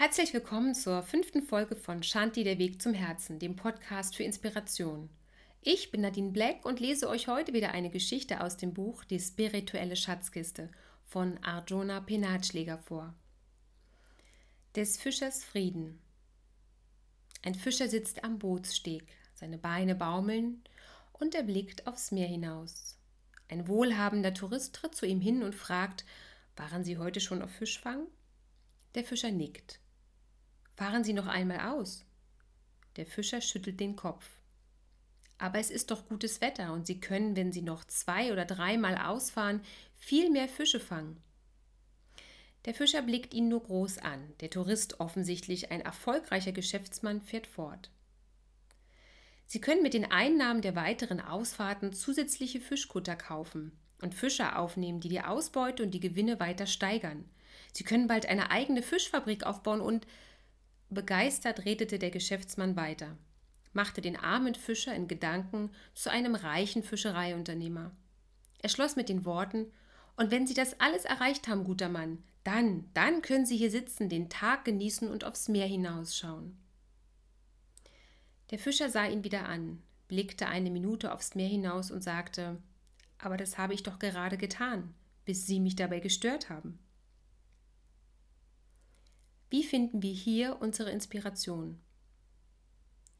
Herzlich willkommen zur fünften Folge von Shanti, der Weg zum Herzen, dem Podcast für Inspiration. Ich bin Nadine Black und lese euch heute wieder eine Geschichte aus dem Buch Die spirituelle Schatzkiste von Arjuna Penatschläger vor. Des Fischers Frieden. Ein Fischer sitzt am Bootssteg, seine Beine baumeln und er blickt aufs Meer hinaus. Ein wohlhabender Tourist tritt zu ihm hin und fragt, waren Sie heute schon auf Fischfang? Der Fischer nickt. Fahren Sie noch einmal aus. Der Fischer schüttelt den Kopf. Aber es ist doch gutes Wetter und Sie können, wenn Sie noch zwei oder dreimal ausfahren, viel mehr Fische fangen. Der Fischer blickt ihn nur groß an. Der Tourist, offensichtlich ein erfolgreicher Geschäftsmann, fährt fort. Sie können mit den Einnahmen der weiteren Ausfahrten zusätzliche Fischkutter kaufen und Fischer aufnehmen, die die Ausbeute und die Gewinne weiter steigern. Sie können bald eine eigene Fischfabrik aufbauen und Begeistert redete der Geschäftsmann weiter, machte den armen Fischer in Gedanken zu einem reichen Fischereiunternehmer. Er schloss mit den Worten Und wenn Sie das alles erreicht haben, guter Mann, dann, dann können Sie hier sitzen, den Tag genießen und aufs Meer hinausschauen. Der Fischer sah ihn wieder an, blickte eine Minute aufs Meer hinaus und sagte Aber das habe ich doch gerade getan, bis Sie mich dabei gestört haben. Wie finden wir hier unsere Inspiration?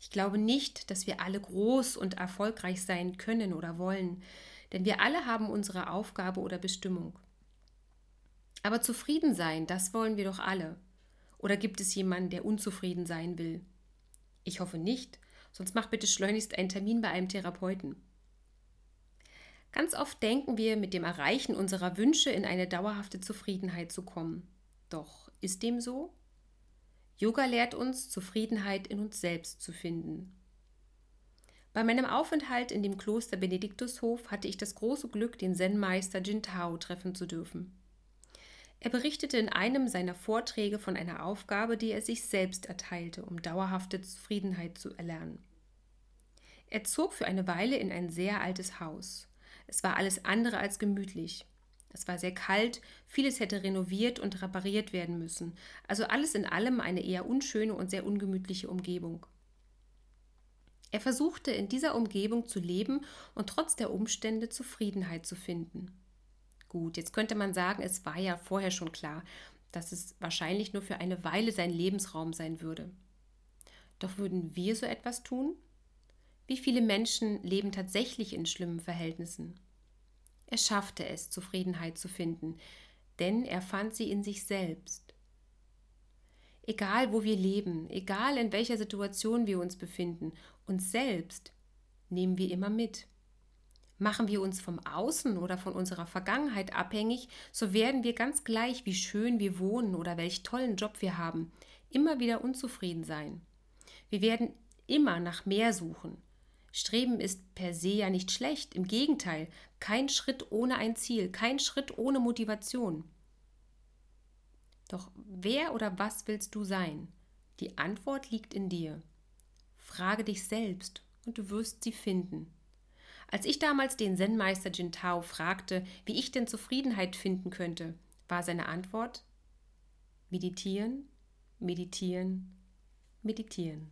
Ich glaube nicht, dass wir alle groß und erfolgreich sein können oder wollen, denn wir alle haben unsere Aufgabe oder Bestimmung. Aber zufrieden sein, das wollen wir doch alle. Oder gibt es jemanden, der unzufrieden sein will? Ich hoffe nicht, sonst mach bitte schleunigst einen Termin bei einem Therapeuten. Ganz oft denken wir, mit dem Erreichen unserer Wünsche in eine dauerhafte Zufriedenheit zu kommen. Doch ist dem so? Yoga lehrt uns, Zufriedenheit in uns selbst zu finden. Bei meinem Aufenthalt in dem Kloster Benediktushof hatte ich das große Glück, den Zen-Meister Jintao treffen zu dürfen. Er berichtete in einem seiner Vorträge von einer Aufgabe, die er sich selbst erteilte, um dauerhafte Zufriedenheit zu erlernen. Er zog für eine Weile in ein sehr altes Haus. Es war alles andere als gemütlich. Es war sehr kalt, vieles hätte renoviert und repariert werden müssen, also alles in allem eine eher unschöne und sehr ungemütliche Umgebung. Er versuchte in dieser Umgebung zu leben und trotz der Umstände Zufriedenheit zu finden. Gut, jetzt könnte man sagen, es war ja vorher schon klar, dass es wahrscheinlich nur für eine Weile sein Lebensraum sein würde. Doch würden wir so etwas tun? Wie viele Menschen leben tatsächlich in schlimmen Verhältnissen? Er schaffte es, Zufriedenheit zu finden, denn er fand sie in sich selbst. Egal wo wir leben, egal in welcher Situation wir uns befinden, uns selbst nehmen wir immer mit. Machen wir uns vom Außen oder von unserer Vergangenheit abhängig, so werden wir ganz gleich, wie schön wir wohnen oder welch tollen Job wir haben, immer wieder unzufrieden sein. Wir werden immer nach mehr suchen, Streben ist per se ja nicht schlecht, im Gegenteil, kein Schritt ohne ein Ziel, kein Schritt ohne Motivation. Doch wer oder was willst du sein? Die Antwort liegt in dir. Frage dich selbst und du wirst sie finden. Als ich damals den Zen-Meister Jintao fragte, wie ich denn Zufriedenheit finden könnte, war seine Antwort: Meditieren, meditieren, meditieren.